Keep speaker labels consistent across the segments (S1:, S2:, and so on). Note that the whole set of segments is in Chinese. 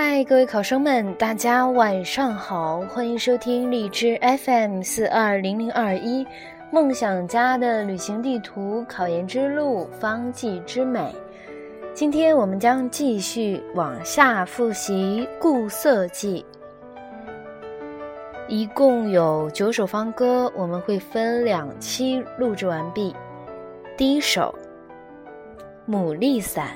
S1: 嗨，各位考生们，大家晚上好，欢迎收听荔枝 FM 四二零零二一，梦想家的旅行地图，考研之路，方剂之美。今天我们将继续往下复习《固色记》，一共有九首方歌，我们会分两期录制完毕。第一首《牡蛎散》。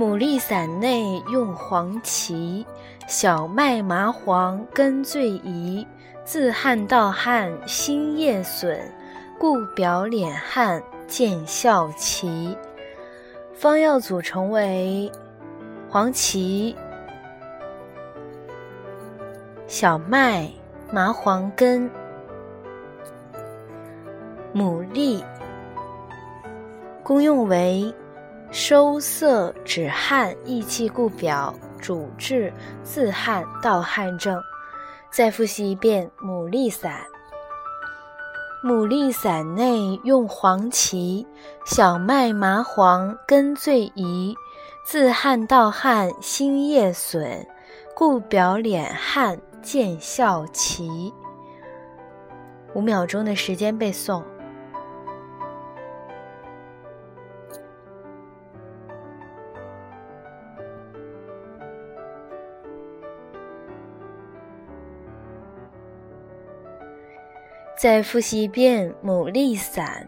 S1: 牡蛎伞内用黄芪，小麦麻黄根最宜。自汗到汗心叶损，故表脸汗见效奇。方药组成为黄芪、小麦、麻黄根、牡蛎，功用为。收涩止汗、益气固表，主治自汗盗汗症。再复习一遍牡蛎散。牡蛎散内用黄芪、小麦、麻黄根最宜。自汗盗汗心叶损，故表敛汗见效奇。五秒钟的时间背诵。再复习一遍牡蛎散。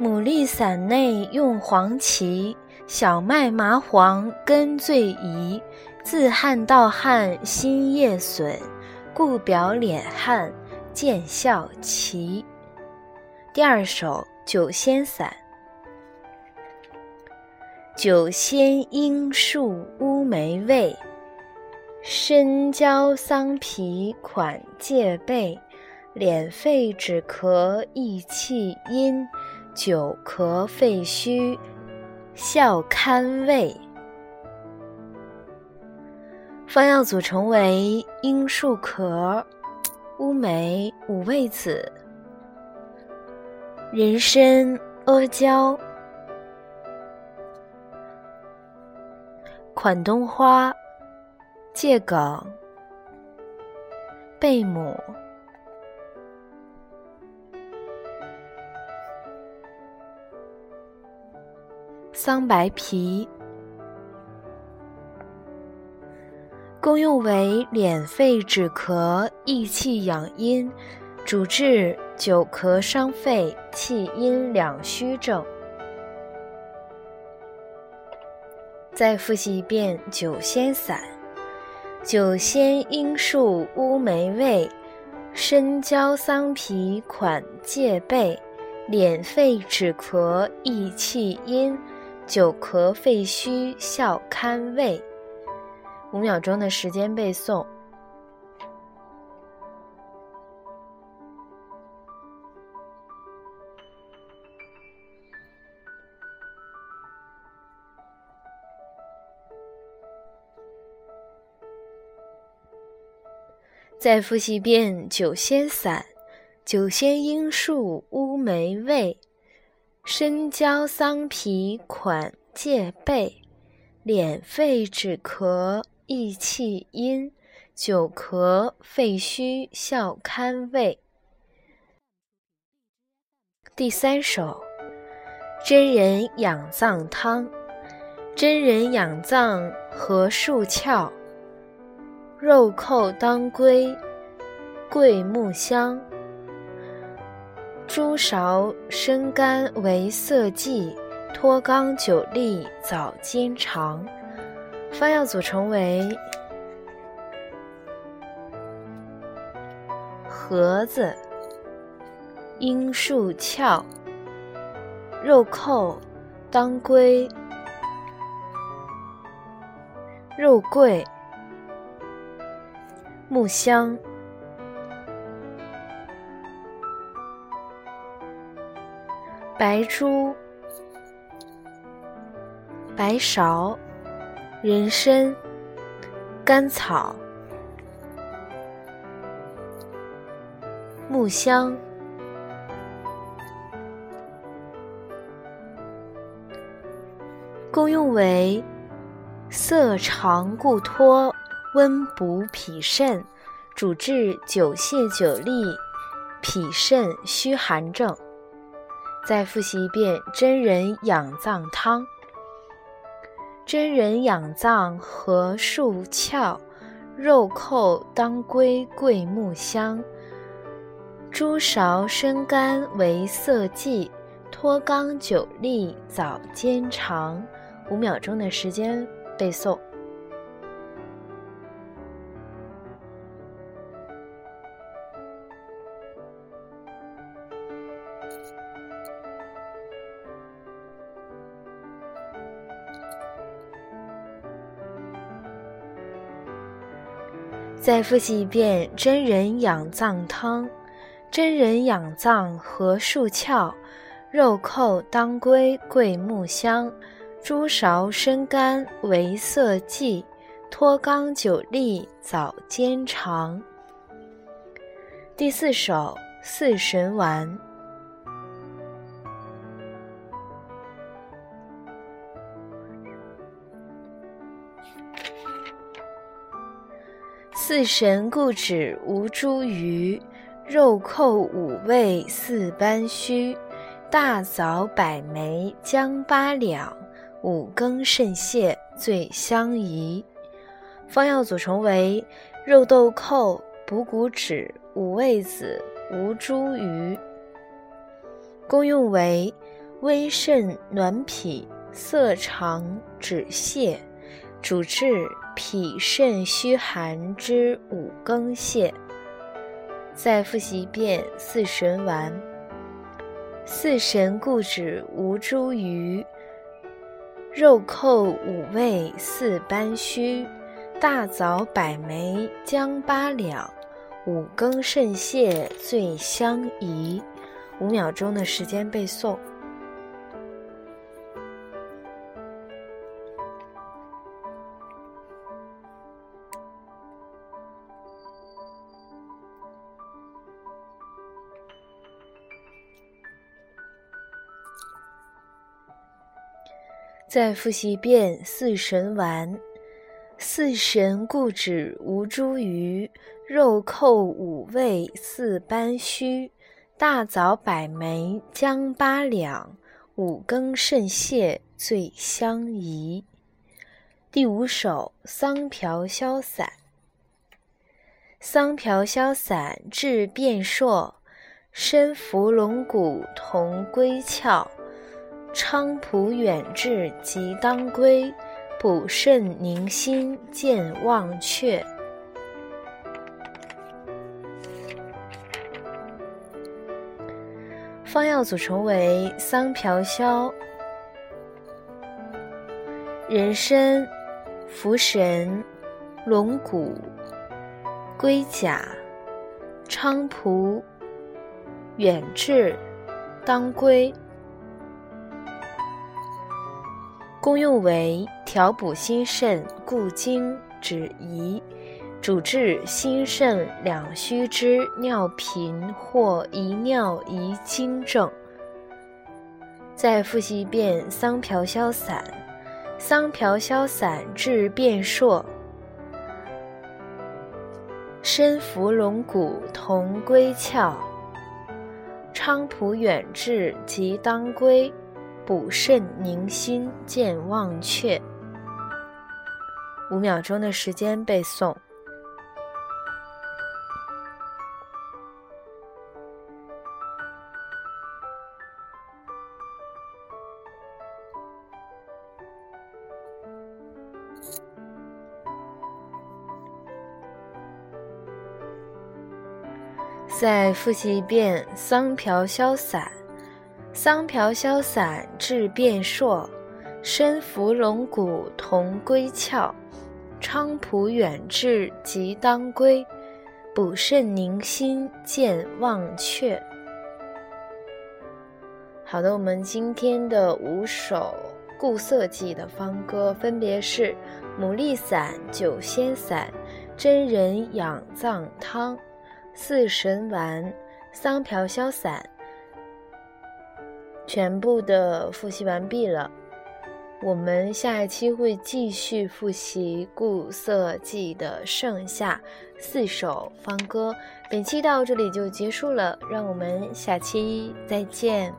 S1: 牡蛎散内用黄芪、小麦、麻黄根最宜。自汗盗汗心叶损，故表脸汗见效奇。第二首《酒仙散》。酒仙罂粟乌梅味，生椒桑皮款戒备。敛肺止咳益气阴，久咳肺虚效堪胃。方药组成为罂粟壳、乌梅、五味子、人参、阿胶、款冬花、桔梗、贝母。桑白皮，功用为敛肺止咳、益气养阴，主治久咳伤肺、气阴两虚症。再复习一遍酒仙散：酒仙罂粟乌梅味，生椒桑皮款戒备，敛肺止咳益气阴。久咳肺虚笑堪慰。五秒钟的时间背诵。再复习一遍酒仙散：酒仙应树乌梅味。生椒桑皮款戒备，敛肺止咳益气阴，久咳肺虚效堪胃。第三首《真人养脏汤》：真人养脏何数窍，肉蔻当归桂木香。猪芍生甘为色剂，脱肛久利早煎肠。方药组成为盒子、罂粟壳、肉蔻、当归、肉桂、木香。白术、白芍、人参、甘草、木香，功用为色长固脱，温补脾肾，主治久泻久痢、脾肾虚寒症。再复习一遍真人养脏汤。真人养脏和树翘，肉蔻当归桂木香，猪芍生甘为色剂，脱肛久痢早煎肠。五秒钟的时间背诵。再复习一遍真人养藏汤：真人养藏和树翘，肉蔻当归桂木香，猪芍生甘为色剂，脱肛久痢早煎肠。第四首四神丸。四神固脂无茱萸，肉蔻五味四斑须，大枣百枚姜八两，五更肾泻最相宜。方药组成为肉豆蔻、补骨脂、五味子、吴茱萸。功用为微肾暖脾、涩肠止泻，主治。脾肾虚寒之五更泻，再复习一遍四神丸：四神固止无茱萸，肉蔻五味四斑须，大枣百枚姜八两，五更肾泻最相宜。五秒钟的时间背诵。再复习一遍四神丸：四神固止无茱萸，肉蔻五味四斑须，大枣百枚姜八两，五更肾泻最相宜。第五首桑瓢消散。桑瓢消散治变数，参茯龙骨同归窍。菖蒲远志及当归，补肾宁心健忘却。方药组成为桑瓢消、人参、茯神、龙骨、龟甲、菖蒲、远志、当归。功用为调补心肾、固精止遗，主治心肾两虚之尿频或遗尿遗精症。再复习一遍桑瓢消散。桑瓢消散治变数，参茯龙骨同归窍，菖蒲远志及当归。补肾宁心健忘却。五秒钟的时间背诵。再复习一遍桑瓢消散。桑瓢消散治变数，参茯龙骨同归窍，菖蒲远志及当归，补肾宁心健忘却。好的，我们今天的五首固涩剂的方歌分别是牡蛎散、酒仙散、真人养脏汤、四神丸、桑瓢消散。全部的复习完毕了，我们下一期会继续复习《固色记》的剩下四首方歌。本期到这里就结束了，让我们下期再见。